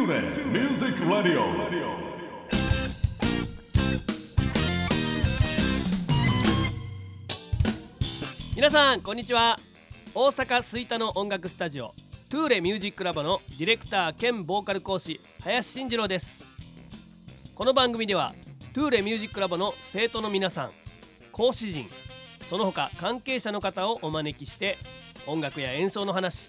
Tune in Music Radio. 皆さんこんにちは大阪吹田の音楽スタジオトゥーレミュージックラボのディレクター兼ボーカル講師林慎次郎ですこの番組ではトゥーレミュージックラボの生徒の皆さん講師陣その他関係者の方をお招きして音楽や演奏の話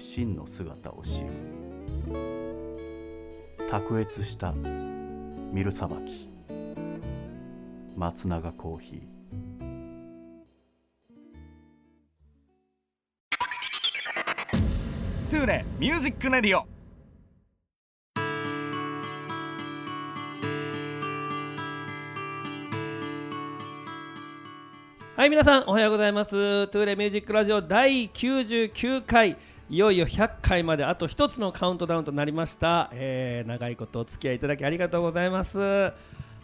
真の姿を知る。卓越したミルさばき松永コーヒー。トゥーレミュージックレディオ。はい皆さんおはようございます。トゥーレミュージックラジオ第99回いよいよ100回まであと一つのカウントダウンとなりました、えー長いことお付き合いいただきありがとうございます。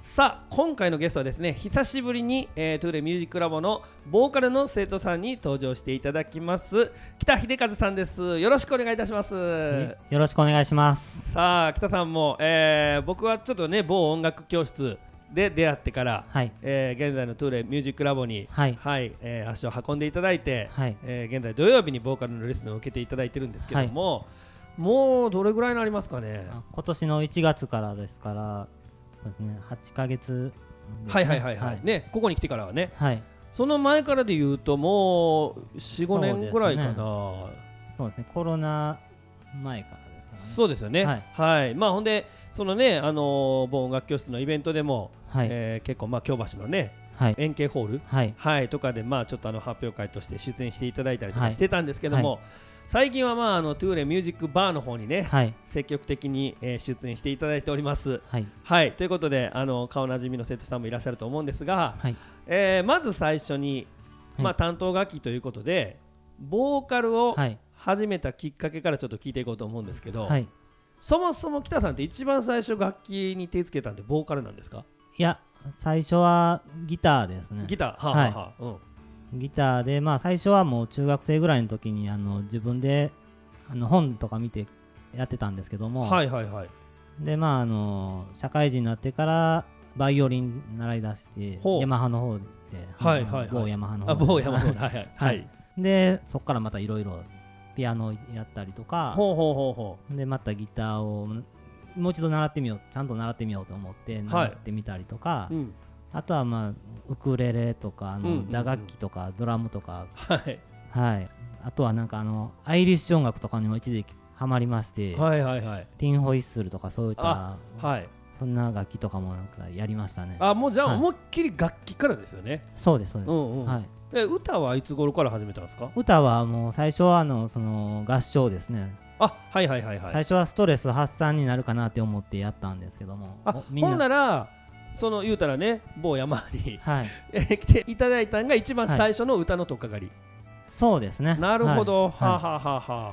さあ今回のゲストはですね久しぶりに、えー、トゥーレミュージックラボのボーカルの生徒さんに登場していただきます。喜多秀和さんです。よろしくお願いいたします。よろしくお願いします。さあ喜多さんも、えー僕はちょっとね某音楽教室で出会ってから、はい。えー現在のトゥーレミュージックラボに、はい。えー足を運んでいただいて、はい。えー現在土曜日にボーカルのレッスンを受けていただいてるんですけども、もうどれぐらいになりますかね？あ今年の1月からですから、そうですね、8ヶ月ね、はいはいはいはい、ねここに来てからはね。はい。その前からで言うともう45年ぐらいかな。そうですね、コロナ前から。そうですよねははいい、まあほんでそのねあのー某音楽教室のイベントでも、はい。えー結構まあ京橋のねはい。円形ホールはい。はい、とかで、まあ、ちょっとあの発表会として出演していただいたりとかはいしてたんですけども、最近は、まあ、あのトゥーレミュージックバーの方にね、はい。積極的に、えー出演していただいております。はい。はい、ということであの顔なじみの生徒さんもいらっしゃると思うんですが、はい。えーまず最初に、まあ、はい担当楽器ということでボーカルをはい。始めたきっかけからちょっと聞いていこうと思うんですけど、はい。そもそも北さんって一番最初楽器に手つけたんでボーカルなんですか？いや、最初はギターですね。ギター？はあ、はあはあうん。ギターで、まあ、最初はもう中学生ぐらいの時にあの自分であの本とか見てやってたんですけども、はいはいはい。でまああの社会人になってからバイオリン習い出してヤマハの方で、はいはいはい。某ヤマハの方あで某山のはいはいははい。いでそこからまたいろいろピアノやったりとかほうほうほうほう。でまたギターをもう一度習ってみようちゃんと習ってみようと思って習ってみたりとか、うん。あとはまあウクレレとかあの、打楽器とかドラムとか。はい。はい。あとはなんかあのアイリッシュ音楽とかにも一時期ハマりまして、はいはいはい。ティンホイッスルとかそういったあはい。そんな楽器とかもなんかやりましたね。あもうじゃあはい。思いっきり楽器からですよね、そうですそうです、うんうん。はい、え歌はいつ頃から始めたんですか？歌はもう最初はあのその合唱ですね、あはいはいはいはい。最初はストレス発散になるかなって思ってやったんですけども。あおみんな。ほんならその言うたらね某山にはい。え 来ていただいたんが一番最初の歌の取っかかり、そうですね。なるほど、はい。はあ、はあはあは。あ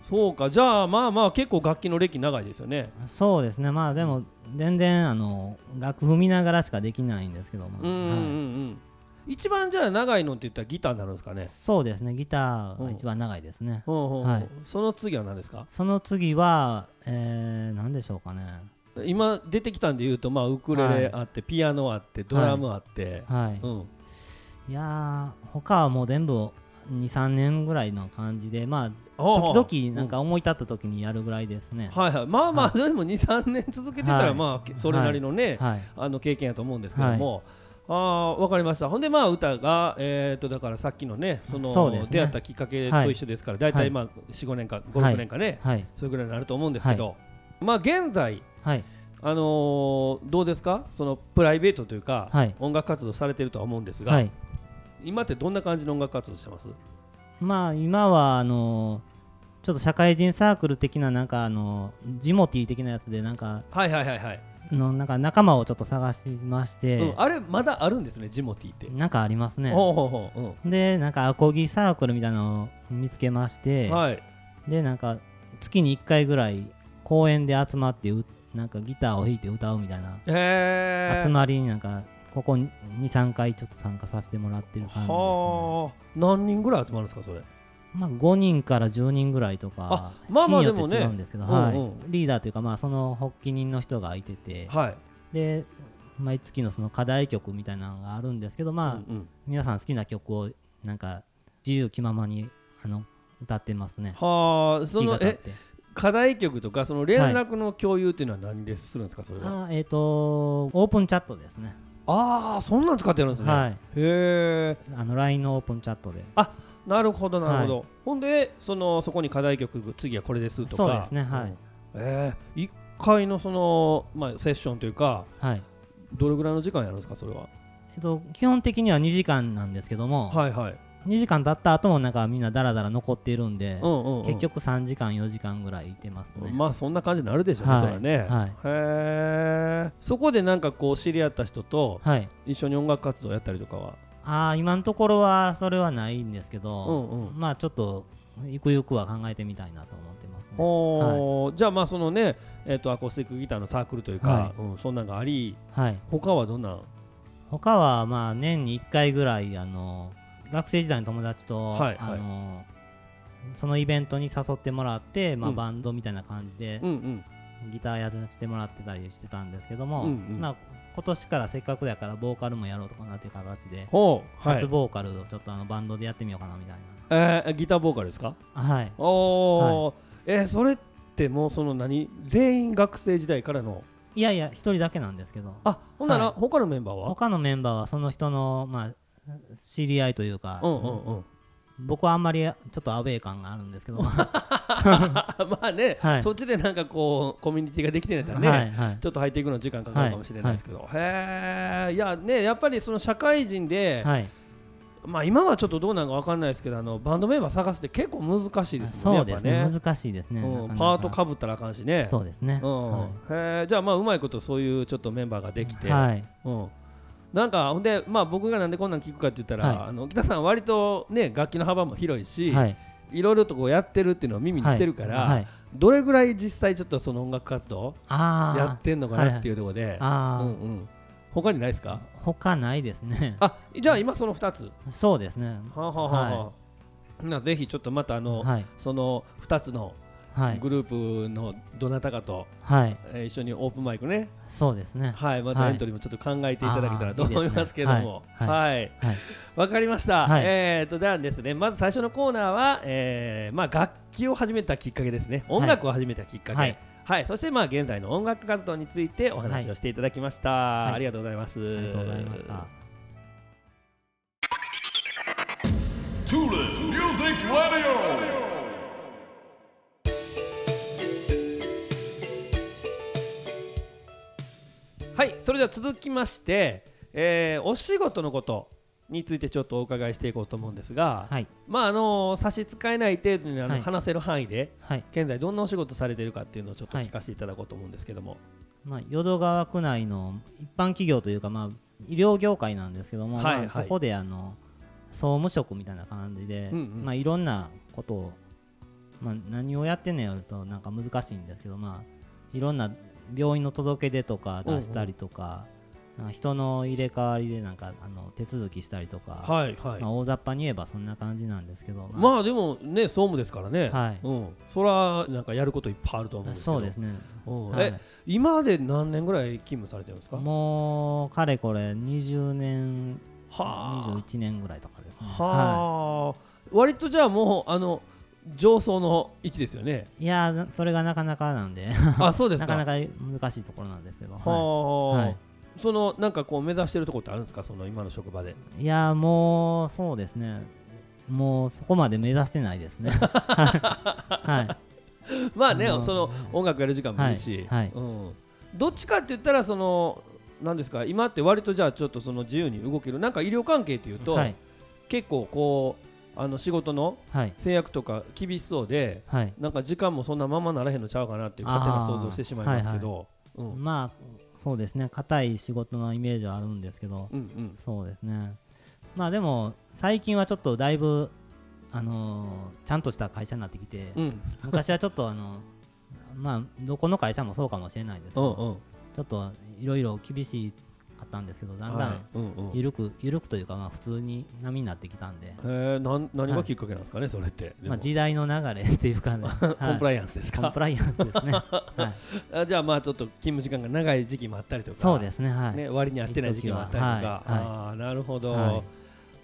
そうか。じゃあまあまあ結構楽器の歴長いですよね。そうですね。まあでも全然あの楽譜見ながらしかできないんですけども、うんうんうんうはい。ん一番じゃあ長いのって言ったらギターになるんですかね？そうですねギターが一番長いですね、その次は何ですか？その次は、えー、何でしょうかね。今出てきたんで言うとまあウクレレあって、ピアノあってドラムあって、はい、うん。いやー他はもう全部23年ぐらいの感じでまあ時々なんか思い立った時にやるぐらいですね、はいはい。まあまあ、はでも23年続けてたら、はい。まあそれなりのね、はい。あの経験やと思うんですけども、ああわかりました。ほんでまあ歌がえっ、とだからさっきのねその出会ったきっかけと一緒ですから、大体まあ45年か56年かね、はい。それぐらいになると思うんですけど、まあ現在はい。あのーどうですか？そのプライベートというか、はい。音楽活動されてるとは思うんですが、はい。今ってどんな感じの音楽活動してます？まあ今はあのちょっと社会人サークル的ななんかあのジモティー的なやつでなんかはいはいはいはい、のなんか仲間をちょっと探しまして、うん、あれまだあるんですねジモティって、なんかありますね。でなんかアコギサークルみたいなのを見つけまして、はい。でなんか月に1回ぐらい公園で集まってうなんかギターを弾いて歌うみたいな。集まりになんかここ23回ちょっと参加させてもらってる感じです、ね、はあ。何人ぐらい集まるんですかそれ？まあ、5人から10人ぐらいとかあまあまあでもね。違うんですけど、リーダーというか、まあ、その発起人の人がいてて、はい。で毎月のその課題曲みたいなのがあるんですけど、まあ皆さん好きな曲をなんか自由気ままにあの歌ってますね。はあそのえ課題曲とかその連絡の共有っていうのは何でするんですかそれは、あーえっ、とオープンチャットですね。ああそんなん使ってるんですね、はい。へえあの LINE のオープンチャットで。なるほどなるほど、はほんでそのそこに課題曲次はこれですとか。そうですねはい。うん。えー、1回のその、まあ、セッションというかはい。どれぐらいの時間やるんですかそれは？えっと基本的には2時間なんですけども、はいはい、2時間経った後もなんかみんなダラダラ残っているんで、うんうんうん。結局3時間4時間ぐらいいてますね。まあそんな感じになるでしょうね、はい。それはね、はい。へえそこでなんかこう知り合った人とはい。一緒に音楽活動やったりとかは？ああ今のところはそれはないんですけうど、んうん。まあちょっとゆくゆくは考えてみたいなと思ってますね。おーじゃあまあそのね、えー、とアコースティックギターのサークルというか、はうん、そんなんがありはい。他はどんなん？他はまあ年に1回ぐらいあの学生時代の友達と、はいはい。あのそのイベントに誘ってもらって、まあ、うん。バンドみたいな感じでうんうんギターやらせてもらってたりしてたんですけども、うんうん。まあ、今年からせっかくだからボーカルもやろうとかなっていう形で、はい。初ボーカルをちょっとあのバンドでやってみようかなみたいえー、ギターボーカルですか？な。はい。おお、えーそれってもうその何？全員学生時代からの？いやいや、一人だけなんですけど、あほんなら、はい。他のメンバーは？他のメンバーはその人の、まあ、知り合いというか、うんうんうん僕はあんまりちょっとアウェー感があるんですけど、は まあね、はい。そっちでなんかこうコミュニティができてないからね、いはい。ちょっと入っていくの時間かかるかもしれないですけど、へえいやねやっぱりその社会人で、はい、まあ今はちょっとどうなんかわかんないですけどあのバンドメンバー探すって結構難しいですねそうですねやっぱ難しいですね、うんなかなか。パートかぶったらあかんしね。そうですね、うん。はへえじゃあまあうまいことそういうちょっとメンバーができて、い、はい。うん、なんかほんで、まあ、僕がなんでこんなん聞くかって言ったら、はい。あの北さん割とね楽器の幅も広いし、はい。い、ろいろとこうやってるっていうのを耳にしてるから、はい。はい。どれぐらい実際ちょっとその音楽活動やってんのかなっていうところで、あー、うんうん、他にないですか？他ないですね。あじゃあ今その2つ。そうですね。はあ、はあはあはあ。なぜひちょっとまたあの、はい。その2つのはいグループのどなたかと、はいえー一緒にオープンマイクね、そうですねはい、またはいエントリーもちょっと考えていただけたらと思いますけども、はいはい、はいわかりました。はいえっ、とではですね、まず最初のコーナーは、えーまあ楽器を始めたきっかけですね。音楽を始めたきっかけ。ははいい。そしてまあ現在の音楽活動についてお話をしていただきました。いありがとうございます。ありがとうございました。Tula Music Radio. はい、それでは続きまして、えーお仕事のことについてちょっとお伺いしていこうと思うんですが、はい。まああの差し支えない程度にあの、はい。話せる範囲ではい。現在どんなお仕事されているかっていうのをちょっとはい聞かせていただこうと思うんですけども。まあ、淀川区内の一般企業というか、まあ、医療業界なんですけども、はいはい。まあ、そこであの総務職みたいな感じで、うんうん。まあ、いろんなことを、まあ、何をやってんのやるとなんか難しいんですけど、まあ、いろんな病院の届け出とか出したりとか,、なんか人の入れ替わりでなんかあの手続きしたりとか、はいはい。まあ、大雑把に言えばそんな感じなんですけど、まあ。でもね総務ですからね、はい。うん、そらなんかやることいっぱいあると思うんですけど。そうですね、うん。はで何年ぐらい勤務されてるんですか？もうかれこれ20年はあ。21年ぐらいとかですね。はあ、割とじゃあもうあの上層の位置ですよね。いやそれがなかなかなんで。あそうですか。なかなか難しいところなんですけど、はあ、ははい。そのなんかこう目指してるところってあるんですか？その今の職場で。い、いやーもうそうですね。もうそこまで目指してないですね。はい。まあねうんその音楽やる時間もいいし、はいはい。うん、どっちかって言ったらそのなんですか？今って割とじゃあちょっとその自由に動ける。なんか医療関係っていうと、はい。結構こうあの仕事のはい。制約とか厳しそうではい。なんか時間もそんなままならへんのちゃうかなっていう勝手な想像してしまいますけど、うん。まあそうですね。硬い仕事のイメージはあるんですけど。うんうん。そうですね。まあでも最近はちょっとだいぶあのーちゃんとした会社になってきて、うん。昔はちょっとあのまあどこの会社もそうかもしれないですけど、うんうん。ちょっといろいろ厳しかったんですけどだんだはい。ん緩く緩くというかまあ普通に波になってきたんで、へえなん何がきっかけなんですかね、それって。まあ時代の流れっていうかね、は いコンプライアンスですか？コンプライアンスですね、はい、あじゃあまあちょっと勤務時間が長い時期もあったりとかそうですねはい、ね、割に合ってない時期もあったりとか、ああなるほど、はい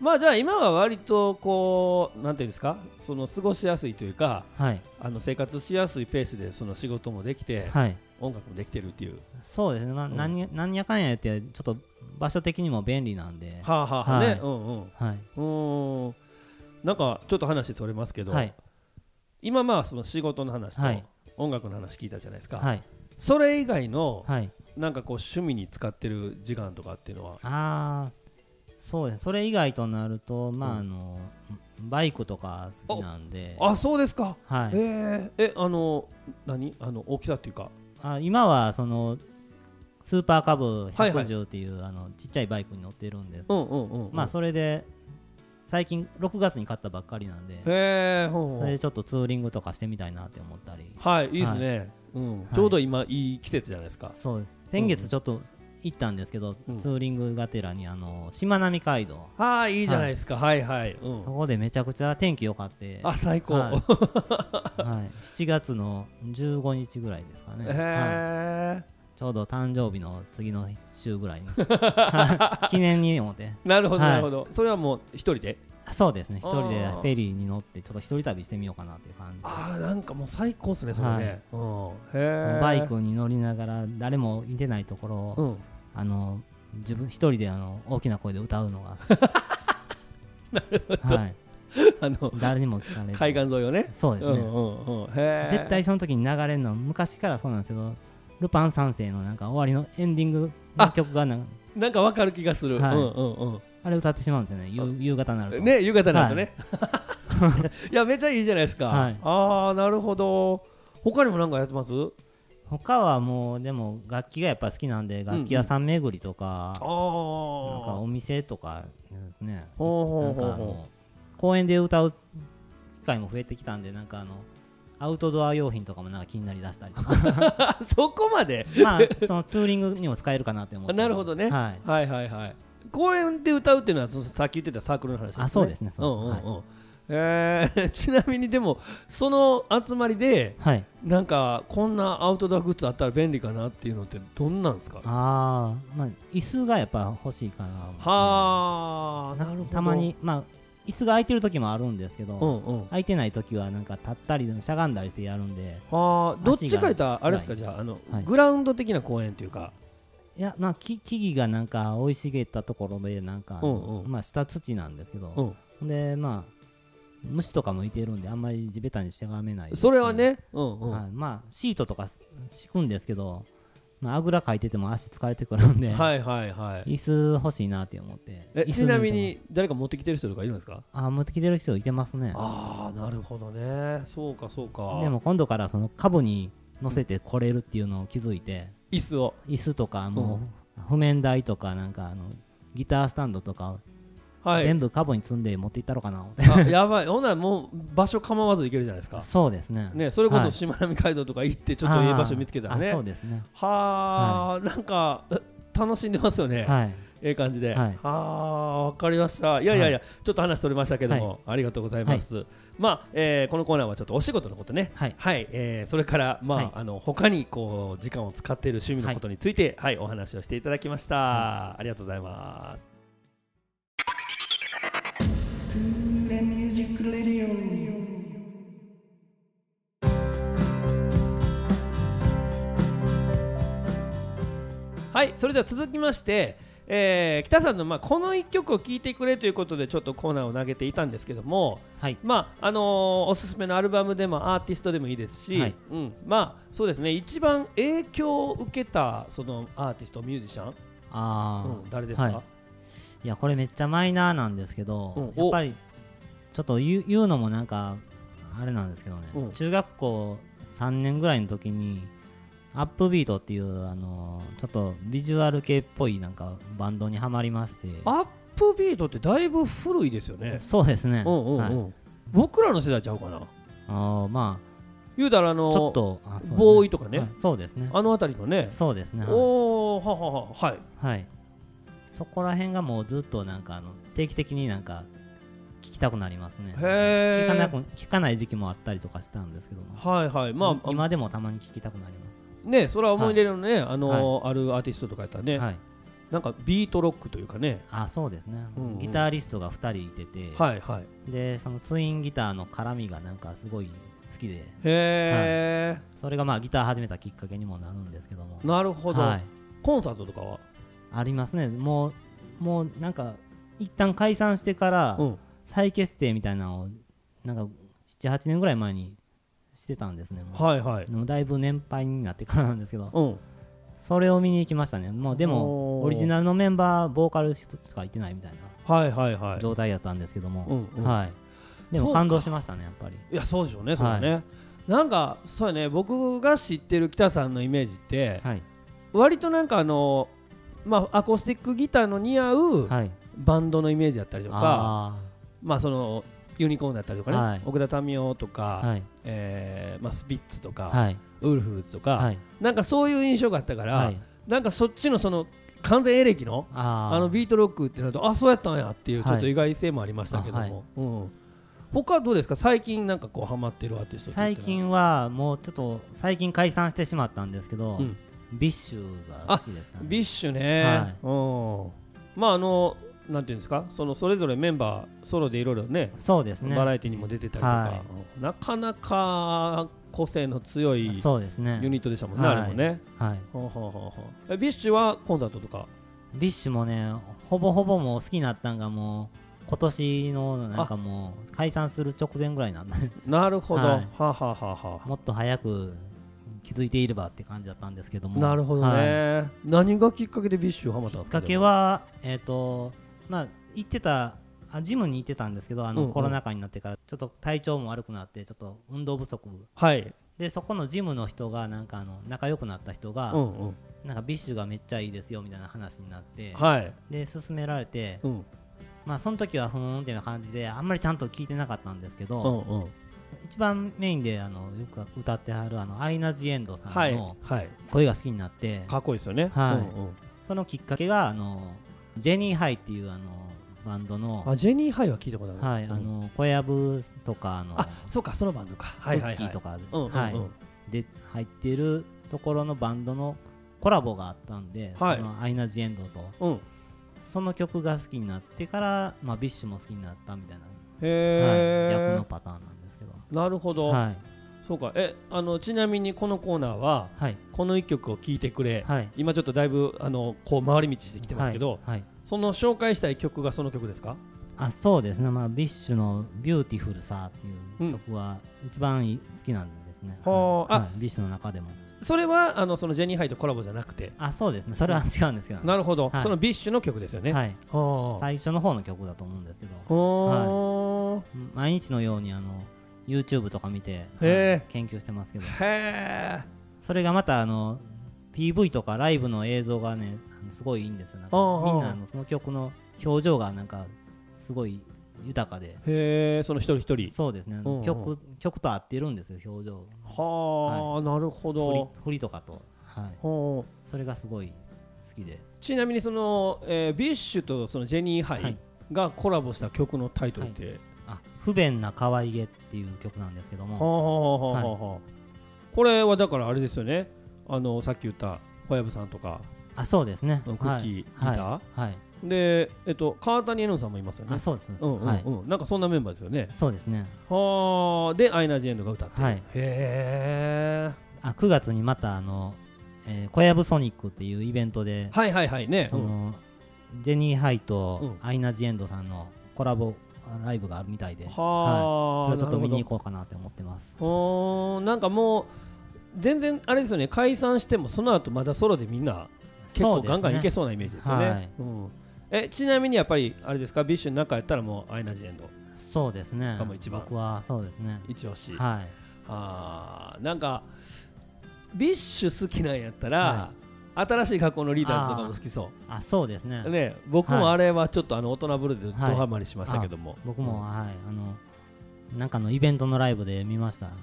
まあじゃあ今は割とこうなんていうんですか？その過ごしやすいというかはい。あの生活しやすいペースでその仕事もできて、はい。音楽もできてるっていう。そうですね、まあうん。なんやかんや言ってちょっと場所的にも便利なんで。はあはあはあ、はい。ねうんうん。はい。うーん。なんかちょっと話それますけど、はい。今まあその仕事の話とはい。音楽の話聞いたじゃないですか、はい。それ以外のはい。なんかこう趣味に使ってる時間とかっていうのは？ああそうです。それ以外となるとまうん。ああのバイクとか好きなんで。あそうですか、はい。えー、えあの何？あの大きさっていうか。あ今はそのスーパーカブはいはい。110っていう、あのちっちゃいバイクに乗ってるんです、うんうんうん、うん、まあそれで最近6月に買ったばっかりなんで。へえほうほそうれでちょっとツーリングとかしてみたいなって思ったり。はいいいですね、うん。いちょうど今いい季節じゃないですか。そうです。先月ちょっと行ったんですけど、うん。ツーリングがてらにあのしまなみ海道。はいいいじゃないですか。はい。はい、うん。そこでめちゃくちゃ天気良かって、あ最高、はい。はい、7月の15日ぐらいですかね、へはい。え、ちょうど誕生日の次の週ぐらいに。はい。記念に思って。なるほどはい。なるほど、それはもう一人で？そうですね一人でフェリーに乗ってちょっと一人旅してみようかなっていう感じで。ああなんかもう最高ですねそれね、はい。うん、へえバイクに乗りながら誰もいてないところを、うんあの自分一人であの大きな声で歌うのが。はい、あの誰にも聞かれず海岸沿いをね。そうですね、うんうんうん、絶対その時に流れるのは昔からそうなんですけどルパン三世のなんか終わりのエンディングの曲がなんかなんかわかる気がする、はい。うんうんうん。あれ歌ってしまうんですよね。夕夕方になると。ね夕方になるとね、い、やめっちゃいいじゃないですか、はい。ああなるほど。他にも何かやってます？他はもうでも楽器がやっぱ好きなんで楽器屋さん巡りとか、ああなんかお店とかね。なんか公園で歌う機会も増えてきたんでなんかあのアウトドア用品とかもなんか気になりだしたりとか。そこまで？まあそのツーリングにも使えるかなって思って。あなるほどね、はい。はいはいはい。公園で歌うっていうのはそさっき言ってたサークルの話ですね。あそうですねそうです。んうんうんえー ちなみにでもその集まりではい。なんかこんなアウトドアグッズあったら便利かなっていうのってどんなんですか？ああまあ椅子がやっぱ欲しいかなはあなるほど。たまにまあ椅子が空いてる時もあるんですけど、うんうん。空いてない時はなんか立ったりしゃがんだりしてやるんであーどっちか言ったらあれですか？じゃああの、はい。グラウンド的な公園っていうか。いやまあ木木々がなんか生い茂ったところでなんかうんうん。まあ下土なんですけど、うん。でまあ虫とかもいてるんであんまり地べたにしゃがめないそれはねうんうん、はい、まあシートとか敷くんですけど、まあ、あぐらかいてても足疲れてくるんで、はいはいはい。椅子欲しいなって思ってちなみに誰か持ってきてる人とかいるんですか？あ持ってきてる人いてますね。ああなるほどね。そうかそうか。でも今度からその株に乗せて来れるっていうのを気づいて、椅子を。椅子とかもう譜面台とかなんかあのギタースタンドとかはい。全部株に積んで持っていったろうかなやばい。ほんならもう場所構わず行けるじゃないですか。そうですね。ねそれこはい。そしまなみ海道とか行ってちょっといい場所見つけたらね。あそうですね。はあ、なんかえ楽しんでますよね、はい。ええ感じで、はい。ああわかりました。いやいやいや、ちょっと話取れましたけども、ありがとうございます、まあ、えーこのコーナーはちょっとお仕事のことね。はい。えーそれからまあ、はい。あの他にこう時間を使っている趣味のことについてはい、お話をしていただきました、ありがとうございますはいそれでは続きまして、えー北さんの、まあ、この1曲を聴いてくれということでちょっとコーナーを投げていたんですけども、はい。まああのーおすすめのアルバムでもアーティストでもいいですし、はい。うん、まあそうですね一番影響を受けたそのアーティストミュージシャン、ああ、うん、誰ですか、はい。いやこれめっちゃマイナーなんですけど、うん。やっぱりちょっと言う言うのもなんかあれなんですけどね、うん。中学校3年ぐらいの時にアップビートっていうあのちょっとビジュアル系っぽいなんかバンドにはまりまして。アップビートってだいぶ古いですよね。そうですね、うんうんうん、はい。僕らの世代ちゃうかな。あーま言うたらあのあちょっとあそうですね。ボーイとかね。はい。そうですね。あの辺りのね。そうですね。はいおおははははい。はい。そこら辺がもうずっとなんかあの定期的になんか聞きたくなりますね。聞かなく聞かない時期もあったりとかしたんですけども、はいはい。まあ今でもたまに聞きたくなります。ねそれは思い出のね、あのあるアーティストとかやったらね、はい。なんかビートロックというかね。あそうですね、うんうん。ギタリストが2人いてて、はいはい。でそのツインギターの絡みがなんかすごい好きで。へえ、それがまあギター始めたきっかけにもなるんですけども。なるほど、はい、コンサートとかは？ありますね。もうもうなんか一旦解散してからうん再結成みたいなのをなんか78年ぐらい前にしてたんですね。はいはい。もうだいぶ年配になってからなんですけどうん。それを見に行きましたね。もうでもオリジナルのメンバーボーカルしかいてないみたいなはいはいはい。状態だったんですけども、うんうん。はい。でも感動しましたねやっぱり。いやそうでしょうねそれはね、なんかそうやね。僕が知ってる北さんのイメージって、はい。割となんかあのまあアコースティックギターの似合うはい。バンドのイメージだったりとか、あまあそのユニコーンだったりとかね、はい。奥田民生とか、あはい。えーまあ、スピッツとか、はい。ウルフルズとか、はい。なんかそういう印象があったから、はい。なんかそっちのその完全エレキのあー。あのビートロックってなるとあそうやったんやっていうちょっとはい意外性もありましたけども、あはい。うん、他はどうですか？最近なんかこうハマってるアーティストって言最ったら。近はもうちょっと最近解散してしまったんですけど、うん。ビッシュが好きでしたね。ビッシュね、はい。うん、まああのなんていうんですか？そのそれぞれメンバーソロでいろいろねそうですね。バラエティにも出てたりとか、はうんなかなか個性の強いそうですね。ユニットでしたもんね、はい。あれもね、はい。ほうほうほうほう。えビッシュはコンサートとか？ビッシュもねほぼほぼもう好きになったんがもう今年のなんかもう解散する直前ぐらいなんだ。ねなるほど、はい。はあ、はあはあは。あもっと早く気づいていればって感じだったんですけども。なるほどね、はい。何がきっかけでビッシュハマったんですか？きっかけはえっ、とまあ行ってたあジムに行ってたんですけどあの、うんうん。コロナ禍になってからちょっと体調も悪くなってちょっと運動不足。はい、でそこのジムの人がなんかあの仲良くなった人が、うんうん、なんかビッシュがめっちゃいいですよみたいな話になって、はい、で勧められて、うん、まあその時はふーんっていう感じであんまりちゃんと聞いてなかったんですけうど、んうん、一番メインであのよく歌ってはるあのアイナ・ジ・エンドさはいんのはい。声が好きになって、かっこいいですよね。はい。うんうん。そのきっかけがあのジェニー・ハイっていうあのバンドのあジェニーハイは聞いたことある。はい、うん。あの小籔とかあのあそうかそのバンドか。クッキーとか、で入ってるところのバンドのコラボがあったんで、はい。アイナ・ジ・エンドと。うん。その曲が好きになってから、まあ、ビッシュも好きになったみたいな、へはい、逆えのパターンなんですけど。なるほど、はいそうか。えあのちなみにこのコーナーははい。この一曲を聴いてくれ、はい。今ちょっとだいぶあのこう回り道してきてますけど、はい。はい。その紹介したい曲がその曲ですか？あそうですね、まあ、ビッシュの「ビューティフルさ」っていう曲は一番い好きなんですね、はああはい。ビッシュの中でも。それはあのそのジェニーハイとコラボじゃなくて？あそうですね。それは違うんですけど、なるほど、はい。そのビッシュの曲ですよね、はい。はあ最初の方の曲だと思うんですけど。は毎日のようにあの YouTube とか見て、研究してますけど。それがまたあの PV とかライブの映像がねすごいいいんですよ。なんかみんなあのその曲の表情がなんかすごい豊かで。へえその一人一人。そうですね、うんうん。曲曲と合ってるんですよ表情。はあ、なるほど。振りとかと、はい、はあそれがすごい好きで。ちなみにその、えービッシュとそのジェニーハイはい。がコラボした曲のタイトルって、あ不便な可愛げっていう曲なんですけどはもこれはだからあれですよね。あのさっき言った小籔さんとか。あそうですね。クッキーギター？はい、はい。で、えっと、川谷絵音さんもいますよね。あそうです、うんうんうん、はい。なんかそんなメンバーですよね。そうですね。はあ。でアイナ・ジ・エンドが歌ってる、はい。へえ。あ9月にまたあの、えー、小籔ソニックっていうイベントで、はいはいはいね。そのジェニー・ハイとうん。アイナ・ジ・エンドさんのコラボライブがあるみたいで、うんはあ、それをちょっと見に行こうかなって思ってます。ほどうーんなんかもう全然あれですよね。解散してもその後まだソロでみんな結構ガンガンいけそうなイメージですよね。はい。うん、えちなみにやっぱりあれですか？ビッシュの中やったらもうアイナ・ジ・エンド。そうですね。がもう一番。僕はそうですね。一押し、はい。あーなんかビッシュ好きなんやったら、は新しい学校のリーダーズとかも好きそあそうですね。うね僕もはい。あれはちょっとあのオトナブルーでドはいハマりしましたけども、僕もはいあのなんかのイベントのライブで見ました。はい。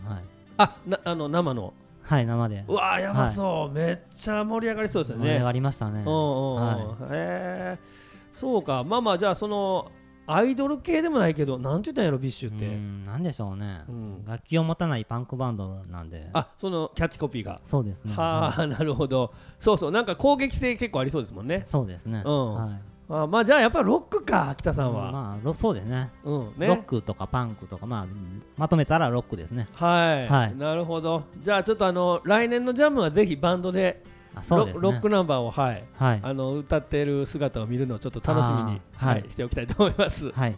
あなあの生の。はい生で。うわーやばそう、めっちゃ盛り上がりそうですよね。盛り上がりましたね。うんうんうん。はへえそうか。まあまあじゃあそのアイドル系でもないけどなんて言ったんやろ BiSH って、うんなんでしょうね。うん。楽器を持たないパンクバンドなんで。あそのキャッチコピーが、そうですね。はあなるほど。そうそうなんか攻撃性結構ありそうですもんね。そうですね。うん。はい。あまあじゃあやっぱロックか北さんは、まあロそうですね。うんね。ロックとかパンクとかまあまとめたらロックですね。はい、はい。なるほど。じゃあちょっとあの来年のジャムはぜひバンドでロロックナンバーをはい。はい。あの歌ってる姿を見るのをちょっと楽しみに、はい。はいしておきたいと思います。はい。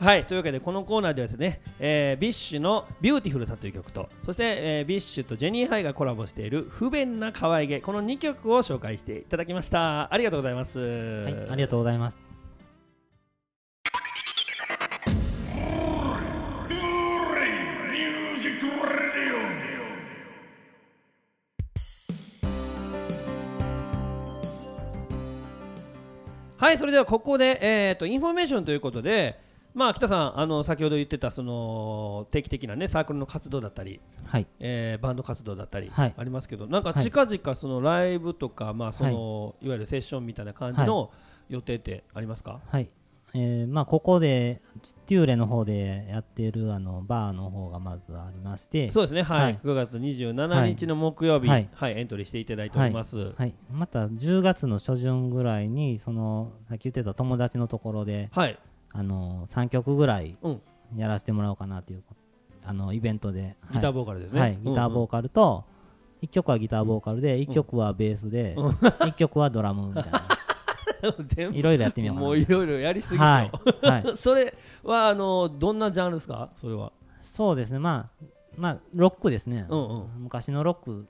はい。というわけでこのコーナーではですね、えー BiSH の「 beautiful さ」という曲とそして、えー BiSH とジェニーハイがコラボしている「不便な可愛げ」この2曲を紹介していただきました。ありがとうございます、はいありがとうございますはいそれではここで、えー、とインフォメーションということでまあ喜多さんあの先ほど言ってたその定期的なねサークルの活動だったり、はい。えーバンド活動だったりはい。ありますけど、なんかはい。近々そのライブとか、まあそのい、わゆるセッションみたいな感じの予定ってありますか？はいえーまあここでテューレの方でやっているあのバーの方がまずありましてそうですね、はい、はい。9月27日の木曜日、ははい。い、エントリーしていただいております。はい、また10月の初旬ぐらいにそのさっき言ってた友達のところではい、あの3曲ぐらいうん。やらせてもらおうかなというあのイベントでギターーボーカルですね。はい、ギターボーカルと1曲はギターボーカルで1曲はベースで1曲はドラムみたいな全部いろいろやってみようかな。もういろいろやりすぎちはい。はい、それはあのどんなジャンルですか？それは。そうですね。まあまあロックですね、うんうん。昔のロック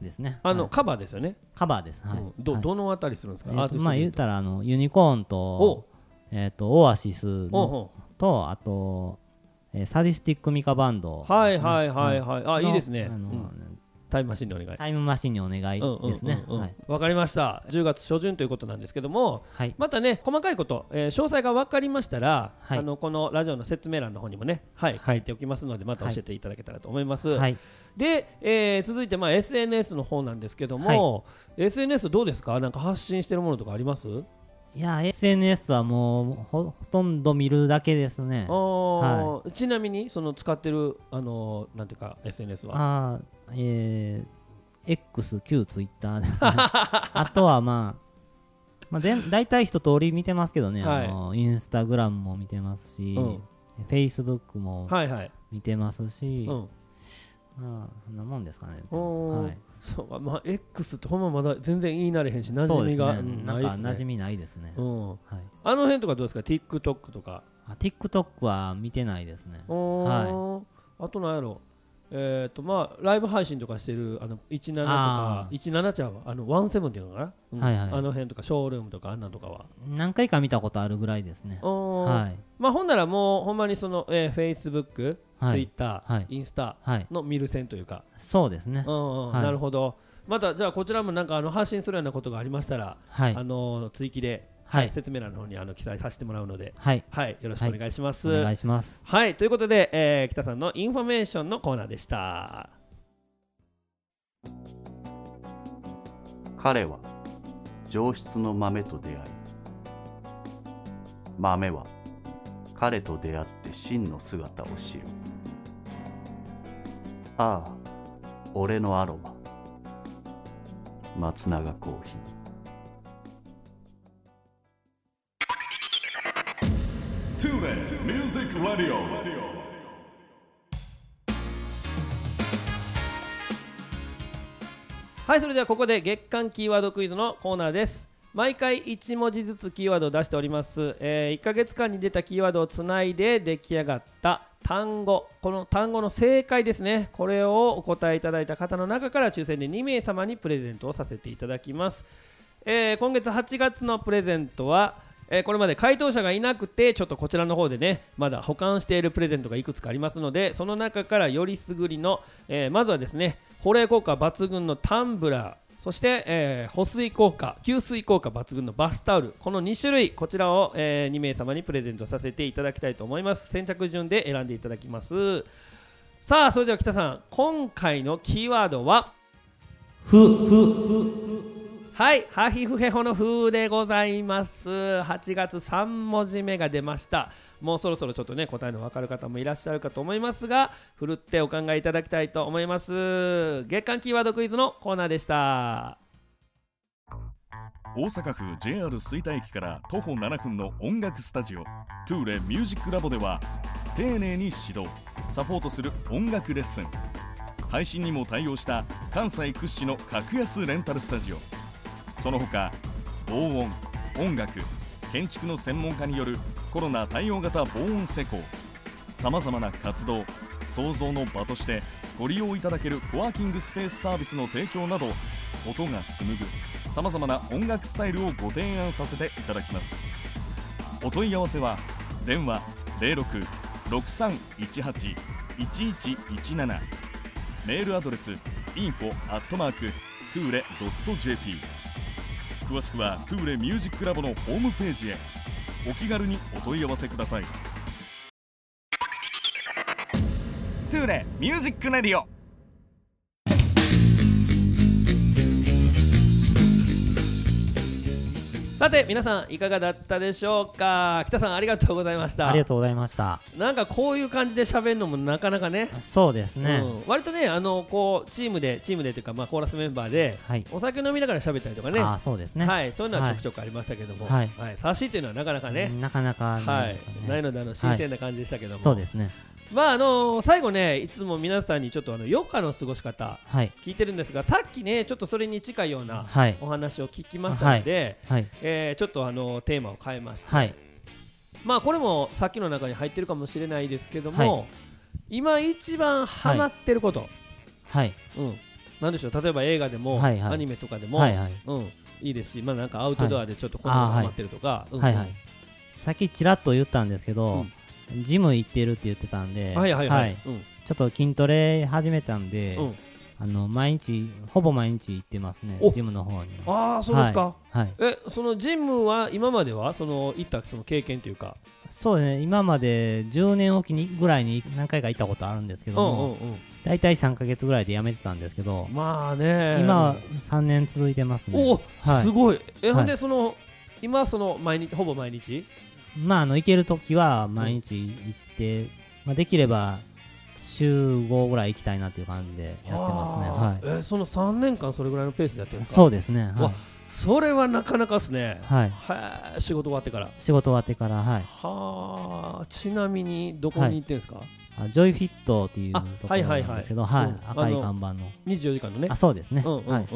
ですね。あの、はい。カバーですよね？カバーです。はい、うん。どはい。どのあたりするんですか？えーまあ言ったらあのユニコーンおと,、えー、とオアシスとあと、えーサディスティックミカバンドうはいはいはいはい。あいいですね。あのうんタイムマシンでお願い。タイムマシンにお願いですねはいわかりました。10月初旬ということなんですけども、はいまたね細かいこと、えー詳細が分かりましたら、はいあのこのラジオの説明欄の方にもね、はい、はい書いておきますのでまた教えていただけたらと思います。はいで、えー続いてまあ SNS の方なんですけども、SNS どうですか？なんか発信してるものとかあります？いや SNS はもうほほとんど見るだけですねあーちなみにその使ってるあのなんていうか SNS は？あーえー、X 旧ツイッターですね あとはまあまあ、で大体一通り見てますけどね、はいあのインスタグラムも見てますし、うんフェイスブックもはいはい。見てますし、うん。まあそんなもんですかね。はい、そうかまあ X ってほんままだ全然言い慣れへんし馴染みが、ねうんなんないですね。か馴染みないですね。うん。はい、あの辺とかどうですか？TikTok とか。あ TikTok は見てないですね。おーあとなんやろ？えっ、とまあライブ配信とかしてるあの17とかあ17ちゃうわあの17っていうのかな、うんはいはい。あの辺とかショールームとかあんなんとかは。何回か見たことあるぐらいですね。はい。まあほんならもうほんまにその、えー、Facebook、はい。Twitter、はい。インスタはい。の見る専というか、そうですね。う。んなるほど。またじゃあこちらもなんかあの発信するようなことがありましたら、はい。あ。の追記で、はい説明欄の方にあの記載させてもらうので、はい。はい、よろしくお願いします。お願いします。はい、ということで、えー喜多さんのインフォメーションのコーナーでした。彼は上質の豆と出会い豆は彼と出会って真の姿を知るああ俺のアロマ松永コーヒー TuneIn Music Radio. はい、それではここで月間キーワードクイズのコーナーです。毎回1文字ずつキーワードを出しております、え1ヶ月間に出たキーワードをつないで出来上がった単語この単語の正解ですねこれをお答えいただいた方の中から抽選で2名様にプレゼントをさせていただきます、えー今月8月のプレゼントはえーこれまで回答者がいなくてちょっとこちらの方でねまだ保管しているプレゼントがいくつかありますのでその中からよりすぐりの、えーまずはですね保冷効果抜群のタンブラーそして、えー保水効果吸水効果抜群のバスタオルこの2種類こちらを、え2名様にプレゼントさせていただきたいと思います。先着順で選んでいただきます。さあそれでは北さん今回のキーワードは？ふふ。はい、ハヒフヘホの風でございます。8月3文字目が出ました。もうそろそろちょっとね、答えの分かる方もいらっしゃるかと思いますが、ふるってお考えいただきたいと思います。月間キーワードクイズのコーナーでした。大阪府 JR 吹田駅から徒歩7分の音楽スタジオトゥーレミュージックラボでは丁寧に指導サポートする音楽レッスン配信にも対応した関西屈指の格安レンタルスタジオその他防音音楽建築の専門家によるコロナ対応型防音施工さまざまな活動創造の場としてご利用いただけるコワーキングスペースサービスの提供など音が紡ぐさまざまな音楽スタイルをご提案させていただきます。お問い合わせは電話0663181117メールアドレス info アットマークトゥーレ .jp 詳しくはトゥーレミュージックラボのホームページへ。お気軽にお問い合わせください。トゥーレミュージックレディオさて、皆さんいかがだったでしょうか？喜多さんありがとうございました。ありがとうございました。なんかこういう感じで喋るのもなかなかね。そうですね、うん、割とねあのこうチームでチームでというかまあコーラスメンバーで、はい。お酒飲みながら喋ったりとかね。ああそうですね。はい、そういうのはちょくちょくありましたけども、ははいい、差しっていうのはなかなかね、なかなかね。はい、ねないのであの新鮮な感じでしたけども、そうですねまああの最後ね、いつも皆さんにちょっとあの余暇の過ごし方はい。聞いてるんですが、さっきねちょっとそれに近いようなはい。お話を聞きましたので、はい。えーちょっとあのテーマを変えました。はい。まあこれもさっきの中に入ってるかもしれないですけども、今一番ハマってること、はい。うん、なんでしょう？例えば映画でも、アニメとかでも、はいはい。うん、いいですし、まあ、なんかアウトドアでちょっとこのハマってるとか、うん。はいはい。さっきちらっと言ったんですけど、ジム行ってるって言ってたんで、はいはいはい、うん。ちょっと筋トレ始めたんで、うん。あの毎日ほぼ毎日行ってますねお。ジムの方に。ああそうですか、はい。えそのジムは今まではその行ったその経験というか、そうですね今まで10年おきにぐらいに何回か行ったことあるんですけども、うんうんうん、大体3ヶ月ぐらいで辞めてたんですけど、まあね。今は3年続いてますね。おお、はい。すごい。え、はいほんでその今その毎日ほぼ毎日？まああの行ける時は毎日行って、まあ、できれば週5ぐらい行きたいなっていう感じでやってますね。あはい。ーえその3年間それぐらいのペースでやってるんですか？そうですね。はわそれはなかなかですね。い、はい、はい仕事終わってから。仕事終わってからはい。はあちなみにどこに行ってんですか、あジョイフィットっていうとあころはいはいはいなんですけど、はいうん赤い。あの看板の。24時間のね。あそうですね、うんうんうん、はい、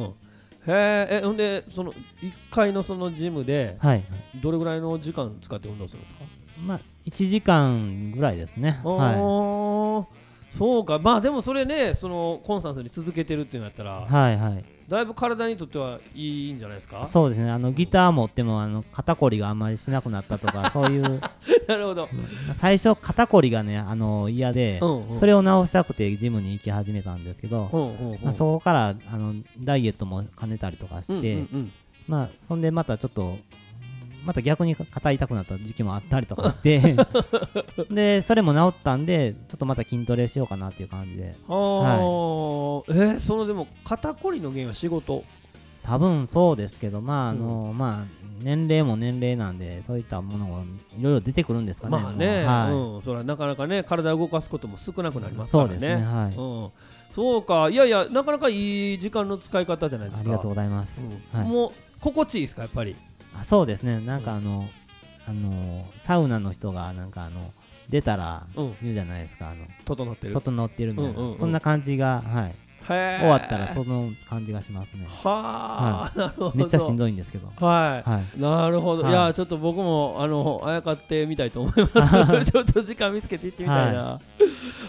へええほんでその1階のそのジムではい、どれぐらいの時間使って運動するんですか、まあ1時間ぐらいですね。ははそうか。まあでもそれねそのコンスタンスに続けてるっていうのやったら、いはいはいだいぶ体にとってはいいんじゃないですか？そうですね。あのギター持ってもあの肩こりがあんまりしなくなったとか そういう。なるほど、最初肩こりがねあの嫌で、うんうん、それを直したくてジムに行き始めたんですけど、うんうんうん。まあ、そこからあのダイエットも兼ねたりとかして、うんうんまあそんでまたちょっとまた逆に肩痛くなった時期もあったりとかして でそれも治ったんでちょっとまた筋トレしようかなっていう感じで。うん、あーえーそのでも肩こりの原因は仕事？多分そうですけどまああの、まあ年齢も年齢なんでそういったものがいろいろ出てくるんですかねまあね、はい。うん、それはなかなかね体を動かすことも少なくなりますから。ねそうですね。はい。うん、そうか。いやいやなかなかいい時間の使い方じゃないですか。ありがとうございます、はい、うんもう心地いいですかやっぱり？あそうですね。なんかあの、あのサウナの人がなんかあの出たらうん。言うじゃないですか、あの。整ってる。整ってるみたいな、うんうんうん。そんな感じがはい終わったらその感じがしますね。はあ、なるほど。めっちゃしんどいんですけど。はい、はい。なるほど、はい。い、やちょっと僕もあのあやかってみたいと思います。ちょっと時間見つけていってみたいな。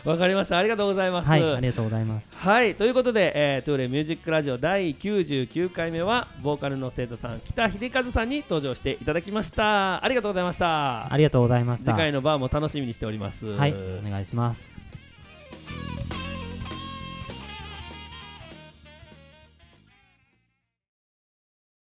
わ、かりました。ありがとうございます。はいありがとうございます。はい。ということで、えー、トゥーレミュージックラジオ第99回目はボーカルの生徒さん北秀和さんに登場していただきました。ありがとうございました。ありがとうございました。次回のバーも楽しみにしております。はいお願いします